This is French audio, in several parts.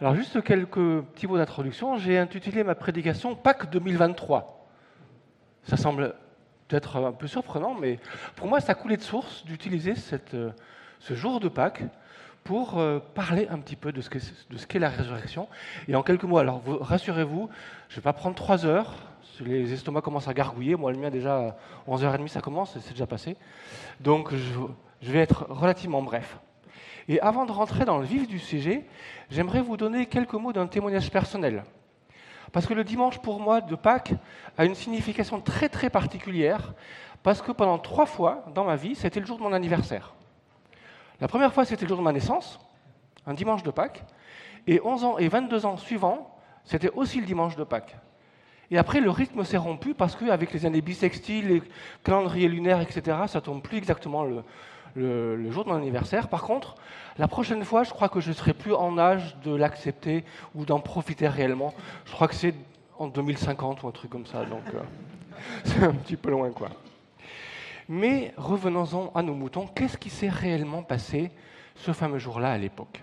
Alors juste quelques petits mots d'introduction. J'ai intitulé ma prédication Pâques 2023. Ça semble peut-être un peu surprenant, mais pour moi, ça coulé de source d'utiliser euh, ce jour de Pâques pour euh, parler un petit peu de ce qu'est la résurrection. Et en quelques mots, alors rassurez-vous, je ne vais pas prendre trois heures. Les estomacs commencent à gargouiller. Moi, le mien, déjà, à 11h30, ça commence, c'est déjà passé. Donc, je vais être relativement bref. Et avant de rentrer dans le vif du sujet, j'aimerais vous donner quelques mots d'un témoignage personnel. Parce que le dimanche, pour moi, de Pâques, a une signification très très particulière, parce que pendant trois fois dans ma vie, c'était le jour de mon anniversaire. La première fois, c'était le jour de ma naissance, un dimanche de Pâques, et 11 ans et 22 ans suivants, c'était aussi le dimanche de Pâques. Et après, le rythme s'est rompu parce qu'avec les années bissextiles, les calendriers lunaires, etc., ça tombe plus exactement le, le, jour de mon anniversaire. Par contre, la prochaine fois, je crois que je ne serai plus en âge de l'accepter ou d'en profiter réellement. Je crois que c'est en 2050 ou un truc comme ça, donc euh, c'est un petit peu loin, quoi. Mais revenons-en à nos moutons. Qu'est-ce qui s'est réellement passé ce fameux jour-là à l'époque?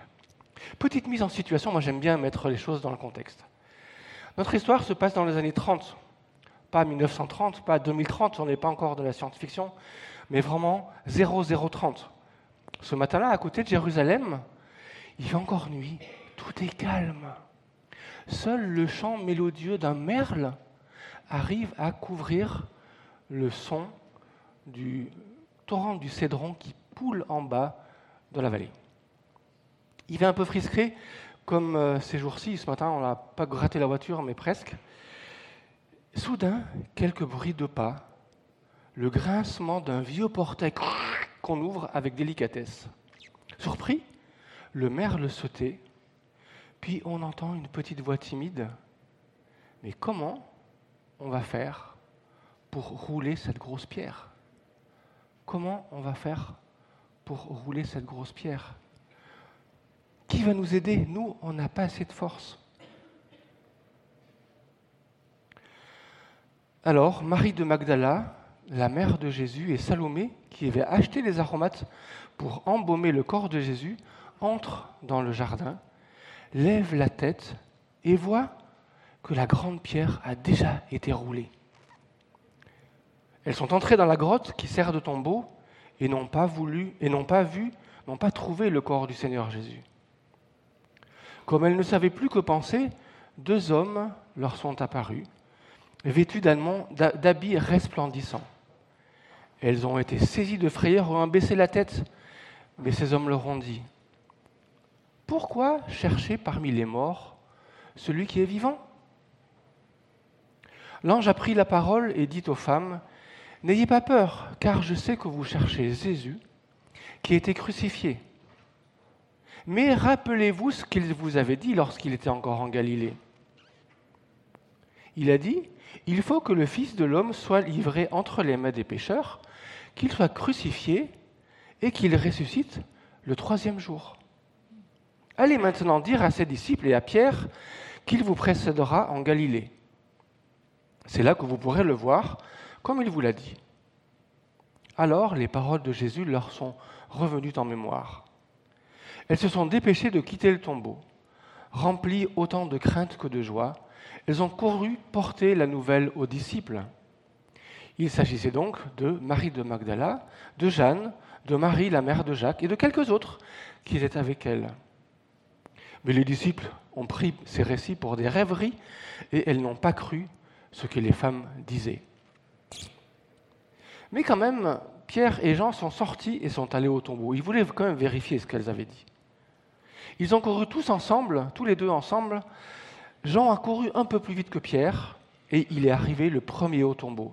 Petite mise en situation, moi j'aime bien mettre les choses dans le contexte. Notre histoire se passe dans les années 30, pas 1930, pas 2030, on n'est pas encore de la science-fiction, mais vraiment 0030. Ce matin-là, à côté de Jérusalem, il fait encore nuit, tout est calme. Seul le chant mélodieux d'un merle arrive à couvrir le son du torrent du Cédron qui poule en bas de la vallée. Il fait un peu frisqué, comme euh, ces jours-ci. Ce matin, on n'a pas gratté la voiture, mais presque. Soudain, quelques bruits de pas le grincement d'un vieux portail qu'on ouvre avec délicatesse. Surpris, le merle se tait, puis on entend une petite voix timide. Mais comment on va faire pour rouler cette grosse pierre? Comment on va faire pour rouler cette grosse pierre? Qui va nous aider? Nous, on n'a pas assez de force. Alors, Marie de Magdala la mère de Jésus et Salomé, qui avait acheté les aromates pour embaumer le corps de Jésus, entrent dans le jardin, lèvent la tête et voient que la grande pierre a déjà été roulée. Elles sont entrées dans la grotte qui sert de tombeau et n'ont pas voulu et n'ont pas vu, n'ont pas trouvé le corps du Seigneur Jésus. Comme elles ne savaient plus que penser, deux hommes leur sont apparus, vêtus d'habits resplendissants. Elles ont été saisies de frayeur ont baissé la tête. Mais ces hommes leur ont dit, Pourquoi chercher parmi les morts celui qui est vivant? L'ange a pris la parole et dit aux femmes, N'ayez pas peur, car je sais que vous cherchez Jésus, qui a été crucifié. Mais rappelez-vous ce qu'il vous avait dit lorsqu'il était encore en Galilée. Il a dit, Il faut que le Fils de l'homme soit livré entre les mains des pécheurs, qu'il soit crucifié et qu'il ressuscite le troisième jour. Allez maintenant dire à ses disciples et à Pierre qu'il vous précédera en Galilée. C'est là que vous pourrez le voir, comme il vous l'a dit. Alors les paroles de Jésus leur sont revenues en mémoire. Elles se sont dépêchées de quitter le tombeau. Remplies autant de crainte que de joie, elles ont couru porter la nouvelle aux disciples. Il s'agissait donc de Marie de Magdala, de Jeanne, de Marie, la mère de Jacques, et de quelques autres qui étaient avec elle. Mais les disciples ont pris ces récits pour des rêveries et elles n'ont pas cru ce que les femmes disaient. Mais quand même, Pierre et Jean sont sortis et sont allés au tombeau. Ils voulaient quand même vérifier ce qu'elles avaient dit. Ils ont couru tous ensemble, tous les deux ensemble. Jean a couru un peu plus vite que Pierre et il est arrivé le premier au tombeau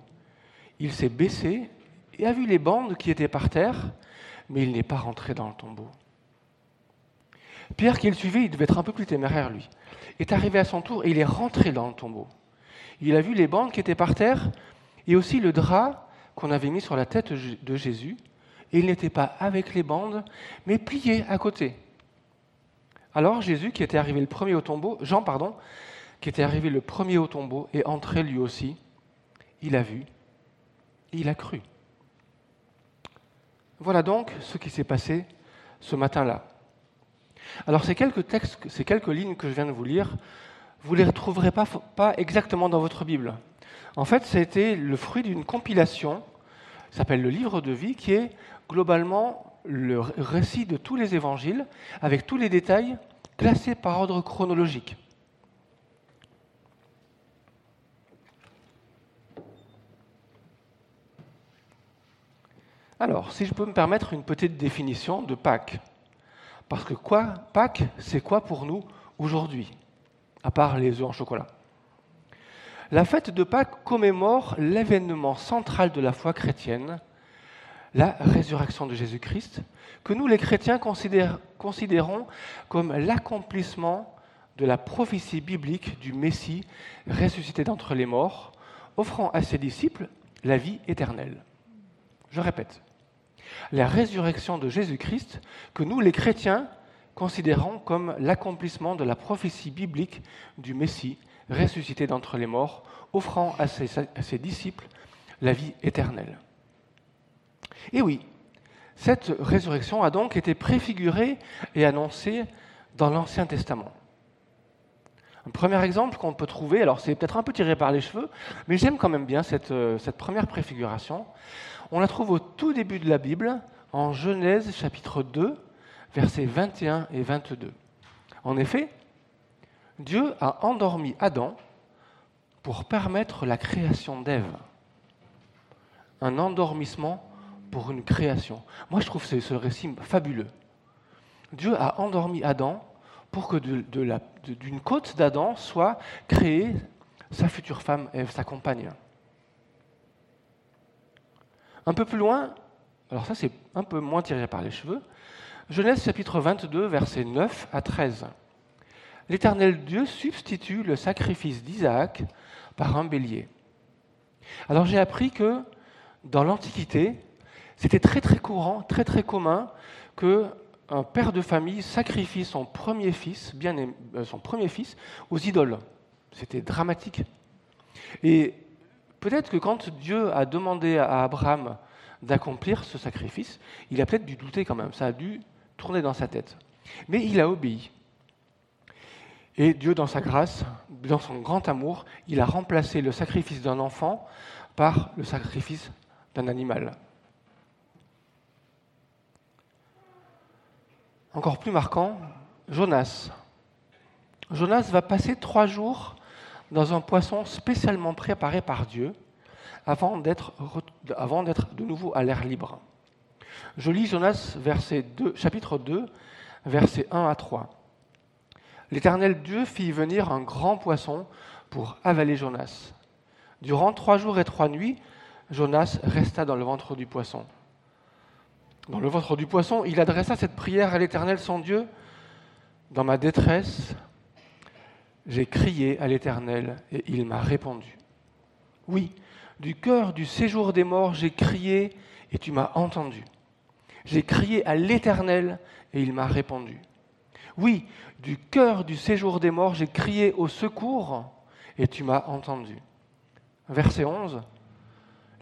il s'est baissé et a vu les bandes qui étaient par terre, mais il n'est pas rentré dans le tombeau. Pierre, qui le suivait, il devait être un peu plus téméraire, lui, est arrivé à son tour et il est rentré dans le tombeau. Il a vu les bandes qui étaient par terre et aussi le drap qu'on avait mis sur la tête de Jésus, et il n'était pas avec les bandes, mais plié à côté. Alors Jésus, qui était arrivé le premier au tombeau, Jean, pardon, qui était arrivé le premier au tombeau, est entré lui aussi. Il a vu il a cru. Voilà donc ce qui s'est passé ce matin-là. Alors ces quelques textes, ces quelques lignes que je viens de vous lire, vous ne les retrouverez pas, exactement dans votre Bible. En fait, c'était le fruit d'une compilation, s'appelle le livre de vie, qui est globalement le récit de tous les évangiles, avec tous les détails classés par ordre chronologique. Alors, si je peux me permettre une petite définition de Pâques. Parce que quoi Pâques, c'est quoi pour nous aujourd'hui À part les œufs en chocolat? La fête de Pâques commémore l'événement central de la foi chrétienne, la résurrection de Jésus-Christ, que nous les chrétiens considérons comme l'accomplissement de la prophétie biblique du Messie ressuscité d'entre les morts, offrant à ses disciples la vie éternelle. Je répète, la résurrection de Jésus-Christ que nous, les chrétiens, considérons comme l'accomplissement de la prophétie biblique du Messie ressuscité d'entre les morts, offrant à ses, disciples la vie éternelle. Et oui, cette résurrection a donc été préfigurée et annoncée dans l'Ancien Testament. Un premier exemple qu'on peut trouver, alors c'est peut-être un peu tiré par les cheveux, mais j'aime quand même bien cette, euh, première préfiguration. On la trouve au tout début de la Bible, en Genèse chapitre 2, versets 21 et 22. En effet, Dieu a endormi Adam pour permettre la création d'Ève. Un endormissement pour une création. Moi, je trouve ce, récit fabuleux. Dieu a endormi Adam pour que d'une côte d'Adam soit créée sa future femme, Ève, sa compagne. Un peu plus loin, alors ça c'est un peu moins tiré par les cheveux, Genèse chapitre 22, versets 9 à 13. L'Éternel Dieu substitue le sacrifice d'Isaac par un bélier. Alors j'ai appris que dans l'Antiquité, c'était très très courant, très très commun que un père de famille sacrifie son premier fils, bien euh, son premier fils, aux idoles. C'était dramatique. Et peut-être que quand Dieu a demandé à Abraham d'accomplir ce sacrifice, il a peut-être dû douter quand même, ça a dû tourner dans sa tête. Mais il a obéi. Et Dieu, dans sa grâce, dans son grand amour, il a remplacé le sacrifice d'un enfant par le sacrifice d'un animal. Encore plus marquant, Jonas. Jonas va passer trois jours dans un poisson spécialement préparé par Dieu avant d'être, de nouveau à l'air libre. Je lis Jonas verset 2, chapitre 2, versets 1 à 3. L'Éternel Dieu fit venir un grand poisson pour avaler Jonas. Durant trois jours et trois nuits, Jonas resta dans le ventre du poisson. Dans le ventre du poisson, il adressa cette prière à l'Éternel son Dieu. Dans ma détresse, j'ai crié à l'Éternel et il m'a répondu. Oui, du cœur du séjour des morts, j'ai crié et tu m'as entendu. J'ai crié à l'Éternel et il m'a répondu. Oui, du cœur du séjour des morts, j'ai crié au secours et tu m'as entendu. Verset 11.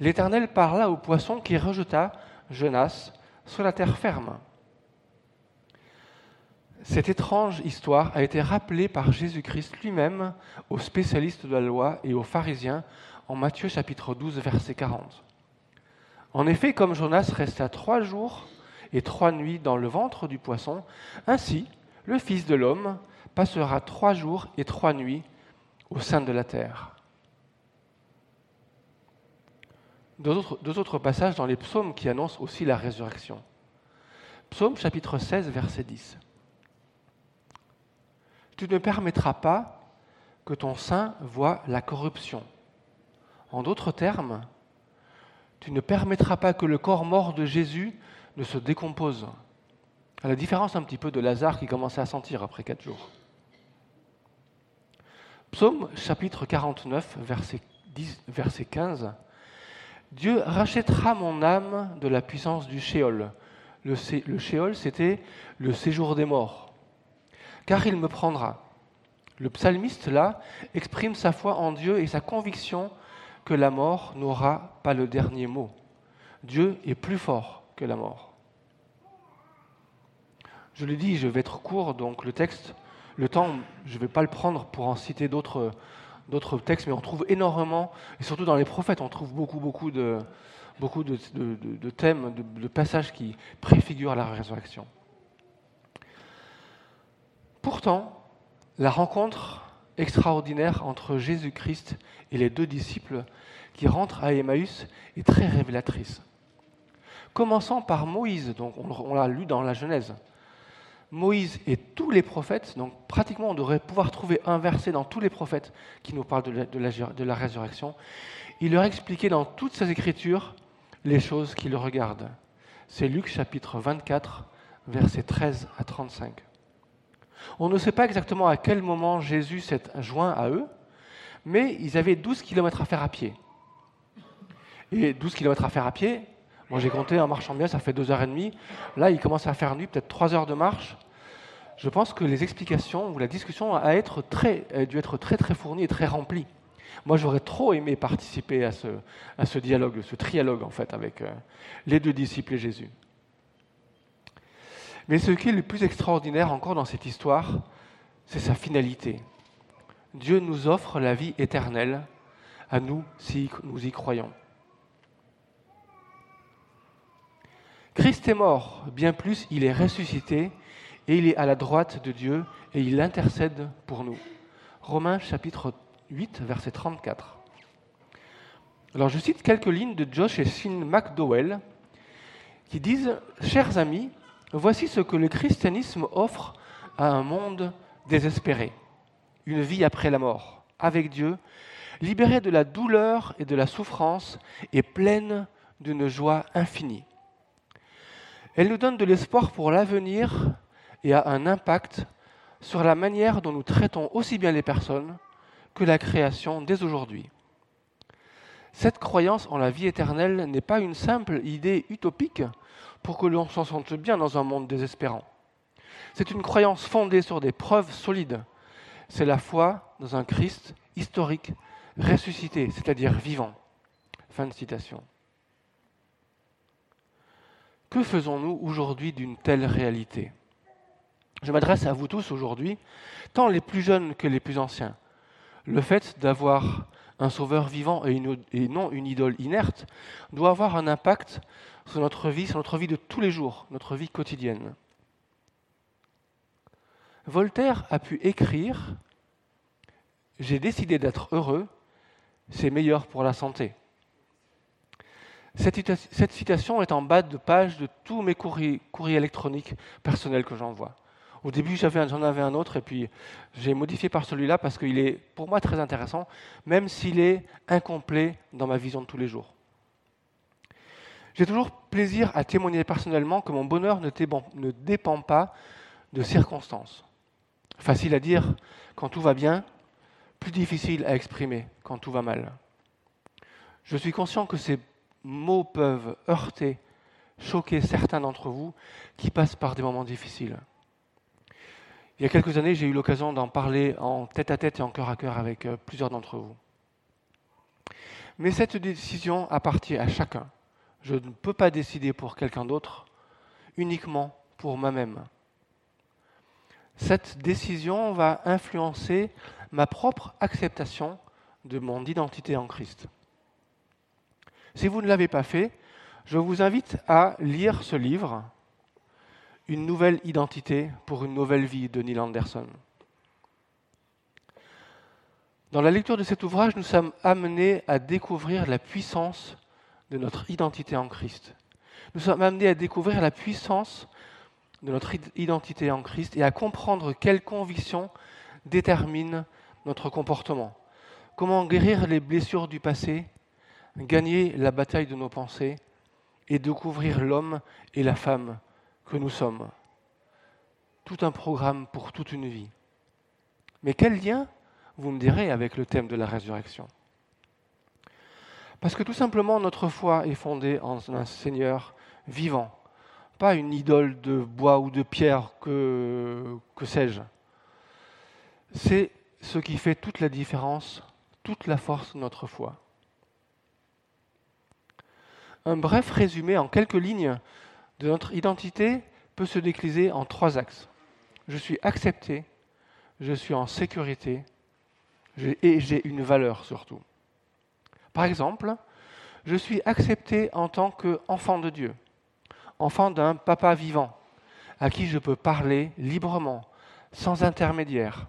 L'Éternel parla au poisson qui rejeta Jonas sur la terre ferme. Cette étrange histoire a été rappelée par Jésus-Christ lui-même aux spécialistes de la loi et aux pharisiens en Matthieu chapitre 12, verset 40. En effet, comme Jonas resta trois jours et trois nuits dans le ventre du poisson, ainsi le Fils de l'homme passera trois jours et trois nuits au sein de la terre. Deux autres, passages dans les psaumes qui annoncent aussi la résurrection. Psaume chapitre 16, verset 10. Tu ne permettras pas que ton sein voie la corruption. En d'autres termes, tu ne permettras pas que le corps mort de Jésus ne se décompose. À la différence un petit peu de Lazare qui commençait à sentir après quatre jours. Psaume chapitre 49, verset, 10, verset 15. Dieu rachètera mon âme de la puissance du Shéol. Le, le Shéol, c'était le séjour des morts car il me prendra. Le psalmiste, là, exprime sa foi en Dieu et sa conviction que la mort n'aura pas le dernier mot. Dieu est plus fort que la mort. Je l'ai dit, je vais être court, donc le texte, le temps, je ne vais pas le prendre pour en citer d'autres, d'autres textes, mais on trouve énormément, et surtout dans les prophètes, on trouve beaucoup, beaucoup de, beaucoup de, thèmes, de, passages qui préfigurent la résurrection. Pourtant, la rencontre extraordinaire entre Jésus-Christ et les deux disciples qui rentrent à Emmaüs est très révélatrice. Commençant par Moïse, donc on, l'a lu dans la Genèse. Moïse et tous les prophètes, donc pratiquement on devrait pouvoir trouver un verset dans tous les prophètes qui nous parlent de la résurrection. Il leur expliquait dans toutes ses écritures les choses qui le regardent. C'est Luc chapitre 24, versets 13 à 35. On ne sait pas exactement à quel moment Jésus s'est joint à eux, mais ils avaient 12 km à faire à pied. Et 12 km à faire à pied, moi j'ai compté en marchant bien, ça fait 2h30. Là, il commence à faire nuit, peut-être 3 heures de marche. Je pense que les explications ou la discussion a dû être très très fournie et très remplie. Moi, j'aurais trop aimé participer à ce, à ce dialogue, ce trialogue en fait, avec euh, les deux disciples et Jésus. Mais ce qui est le plus extraordinaire encore dans cette histoire, c'est sa finalité. Dieu nous offre la vie éternelle à nous si nous y croyons. Christ est mort, bien plus, il est ressuscité et il est à la droite de Dieu et il intercède pour nous. Romains chapitre 8, verset 34. Alors je cite quelques lignes de Josh et Sean McDowell qui disent Chers amis, voici ce que le christianisme offre à un monde désespéré une vie après la mort, avec Dieu, libéré de la douleur et de la souffrance et pleine d'une joie infinie. Elle nous donne de l'espoir pour l'avenir et a un impact sur la manière dont nous traitons aussi bien les personnes que la création dès aujourd'hui. Cette croyance en la vie éternelle n'est pas une simple idée utopique pour que l'on s'en sente bien dans un monde désespérant. C'est une croyance fondée sur des preuves solides. C'est la foi dans un Christ historique, ressuscité, c'est-à-dire vivant. Fin de citation. Que faisons-nous aujourd'hui d'une telle réalité? Je m'adresse à vous tous aujourd'hui, tant les plus jeunes que les plus anciens le fait d'avoir un sauveur vivant et, non une idole inerte doit avoir un impact sur notre vie, sur notre vie de tous les jours, notre vie quotidienne. Voltaire a pu écrire J'ai décidé d'être heureux, c'est meilleur pour la santé. Cette, citation est en bas de page de tous mes courriers électroniques personnels que j'envoie. Au début, j'en avais un autre et puis j'ai modifié par celui-là parce qu'il est pour moi très intéressant, même s'il est incomplet dans ma vision de tous les jours. J'ai toujours plaisir à témoigner personnellement que mon bonheur ne, dépend pas de circonstances. Facile à dire quand tout va bien, plus difficile à exprimer quand tout va mal. Je suis conscient que ces mots peuvent heurter, choquer certains d'entre vous qui passent par des moments difficiles. Il y a quelques années, j'ai eu l'occasion d'en parler en tête à tête et en cœur à cœur avec euh, plusieurs d'entre vous. Mais cette décision appartient à chacun. Je ne peux pas décider pour quelqu'un d'autre, uniquement pour moi-même. Cette décision va influencer ma propre acceptation de mon identité en Christ. Si vous ne l'avez pas fait, je vous invite à lire ce livre, une nouvelle identité pour une nouvelle vie de Neil Anderson. Dans la lecture de cet ouvrage, nous sommes amenés à découvrir la puissance de notre identité en Christ. Nous sommes amenés à découvrir la puissance de notre identité en Christ et à comprendre quelles convictions déterminent notre comportement. Comment guérir les blessures du passé, gagner la bataille de nos pensées et découvrir l'homme et la femme que nous sommes. Tout un programme pour toute une vie. Mais quel lien, vous me direz, avec le thème de la résurrection? Parce que tout simplement, notre foi est fondée en un Seigneur vivant, pas une idole de bois ou de pierre, que, sais-je. C'est ce qui fait toute la différence, toute la force de notre foi. Un bref résumé en quelques lignes de notre identité peut se décliner en trois axes. Je suis accepté, je suis en sécurité et j'ai une valeur surtout. Par exemple, je suis accepté en tant qu'enfant de Dieu, enfant d'un papa vivant, à qui je peux parler librement, sans intermédiaire,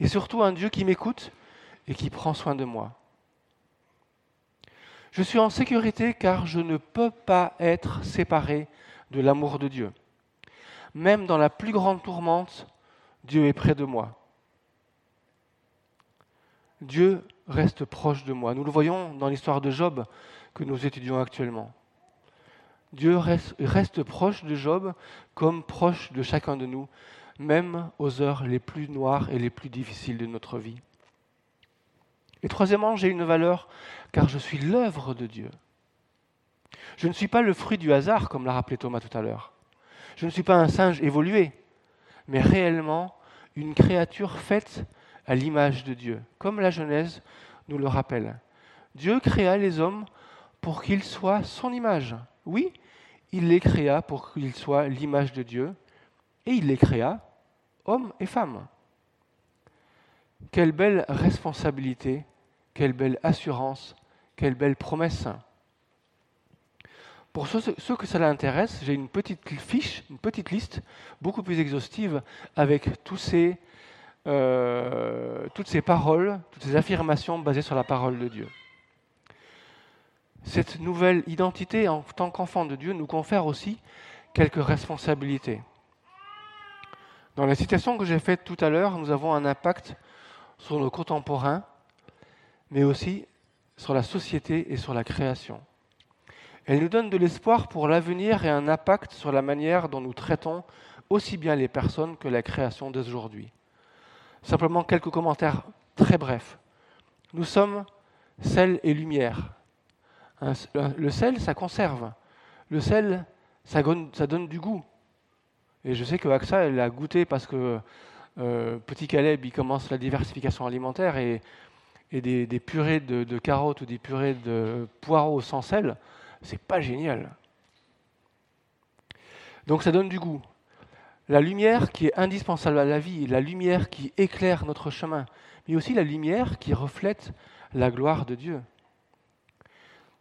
et surtout un Dieu qui m'écoute et qui prend soin de moi. Je suis en sécurité car je ne peux pas être séparé de l'amour de Dieu. Même dans la plus grande tourmente, Dieu est près de moi. Dieu reste proche de moi. Nous le voyons dans l'histoire de Job que nous étudions actuellement. Dieu reste, proche de Job comme proche de chacun de nous, même aux heures les plus noires et les plus difficiles de notre vie. Et troisièmement, j'ai une valeur car je suis l'œuvre de Dieu. Je ne suis pas le fruit du hasard, comme l'a rappelé Thomas tout à l'heure. Je ne suis pas un singe évolué, mais réellement une créature faite à l'image de Dieu, comme la Genèse nous le rappelle. Dieu créa les hommes pour qu'ils soient son image. Oui, il les créa pour qu'ils soient l'image de Dieu, et il les créa, hommes et femmes. Quelle belle responsabilité, quelle belle assurance, quelle belle promesse. Pour ceux, que cela intéresse, j'ai une petite fiche, une petite liste beaucoup plus exhaustive avec tous ces, euh, toutes ces paroles, toutes ces affirmations basées sur la parole de Dieu. Cette nouvelle identité en tant qu'enfant de Dieu nous confère aussi quelques responsabilités. Dans la citation que j'ai faite tout à l'heure, nous avons un impact sur nos contemporains, mais aussi sur la société et sur la création. Elle nous donne de l'espoir pour l'avenir et un impact sur la manière dont nous traitons aussi bien les personnes que la création d'aujourd'hui. Simplement quelques commentaires très brefs. Nous sommes sel et lumière. Le sel, ça conserve. Le sel, ça donne, du goût. Et je sais que AXA, elle a goûté parce que euh, Petit Caleb, il commence la diversification alimentaire et, des, purées de, de, carottes ou des purées de poireaux sans sel, c'est pas génial. Donc ça donne du goût. La lumière qui est indispensable à la vie, la lumière qui éclaire notre chemin, mais aussi la lumière qui reflète la gloire de Dieu.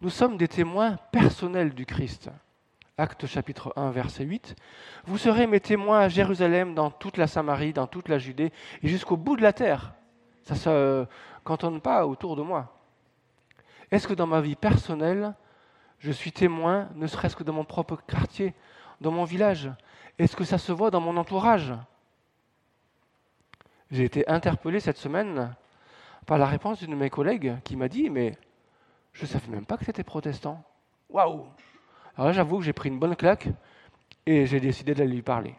Nous sommes des témoins personnels du Christ. Acte chapitre 1, verset 8. Vous serez mes témoins à Jérusalem, dans toute la Samarie, dans toute la Judée et jusqu'au bout de la terre. Ça ne se cantonne pas autour de moi. Est-ce que dans ma vie personnelle, je suis témoin, ne serait-ce que dans mon propre quartier, dans mon village? Est-ce que ça se voit dans mon entourage? J'ai été interpellé cette semaine par la réponse d'une de mes collègues qui m'a dit Mais je ne savais même pas que c'était protestant. Waouh Alors là, j'avoue que j'ai pris une bonne claque et j'ai décidé d'aller lui parler.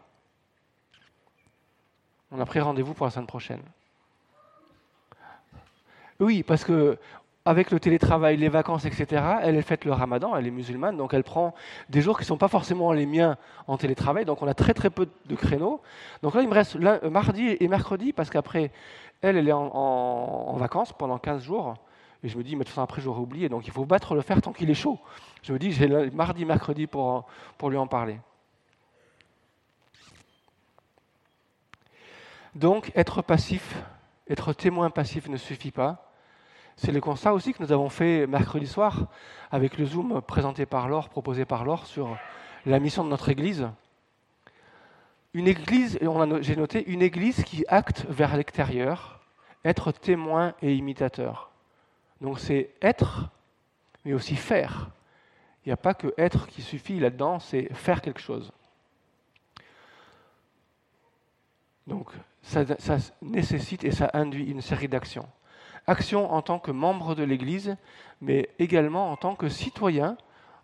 On a pris rendez-vous pour la semaine prochaine. Oui, parce que avec le télétravail, les vacances, etc., elle faite le ramadan, elle est musulmane, donc elle prend des jours qui ne sont pas forcément les miens en télétravail, donc on a très très peu de créneaux. Donc là, il me reste mardi et mercredi, parce qu'après, elle, elle est en, vacances pendant 15 jours, et je me dis, mais de toute façon, après, j'aurais oublié, donc il faut battre le fer tant qu'il est chaud. Je me dis, j'ai mardi, mercredi pour, pour lui en parler. Donc, être passif, être témoin passif ne suffit pas. C'est le constat aussi que nous avons fait mercredi soir avec le Zoom présenté par Laure, proposé par Laure sur la mission de notre Église. Une Église, j'ai noté, une Église qui acte vers l'extérieur, être témoin et imitateur. Donc c'est être, mais aussi faire. Il n'y a pas que être qui suffit là-dedans, c'est faire quelque chose. Donc ça, ça nécessite et ça induit une série d'actions action en tant que membre de l'Église, mais également en tant que citoyen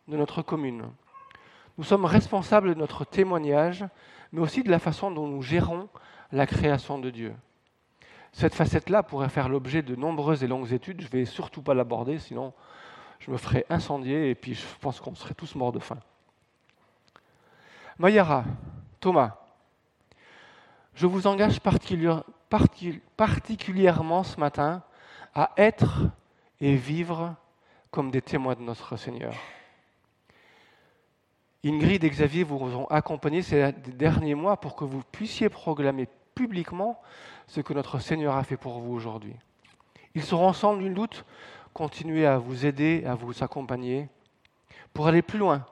de notre commune. Nous sommes responsables de notre témoignage, mais aussi de la façon dont nous gérons la création de Dieu. Cette facette-là pourrait faire l'objet de nombreuses et longues études. Je ne vais surtout pas l'aborder, sinon je me ferais incendier et puis je pense qu'on serait tous morts de faim. Mayara, Thomas, je vous engage particulièrement ce matin à être et vivre comme des témoins de notre Seigneur. Ingrid et Xavier vous ont accompagné ces derniers mois pour que vous puissiez proclamer publiquement ce que notre Seigneur a fait pour vous aujourd'hui. Ils seront ensemble, nul doute, continuer à vous aider, à vous accompagner, pour aller plus loin,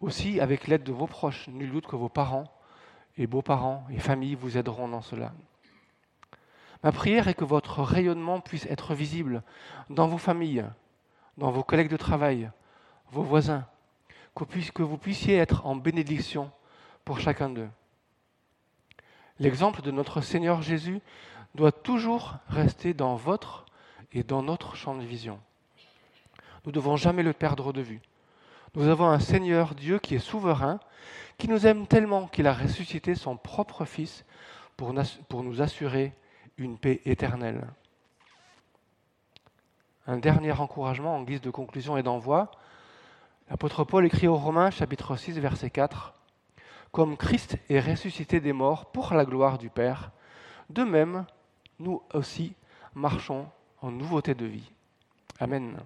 aussi avec l'aide de vos proches. Nul doute que vos parents et beaux-parents et familles vous aideront dans cela. Ma prière est que votre rayonnement puisse être visible dans vos familles, dans vos collègues de travail, vos voisins, que vous puissiez être en bénédiction pour chacun d'eux. L'exemple de notre Seigneur Jésus doit toujours rester dans votre et dans notre champ de vision. Nous ne devons jamais le perdre de vue. Nous avons un Seigneur Dieu qui est souverain, qui nous aime tellement qu'il a ressuscité son propre Fils pour, nous assurer une paix éternelle. Un dernier encouragement en guise de conclusion et d'envoi. L'apôtre Paul écrit aux Romains chapitre 6 verset 4 Comme Christ est ressuscité des morts pour la gloire du Père, de même, nous aussi marchons en nouveauté de vie. Amen.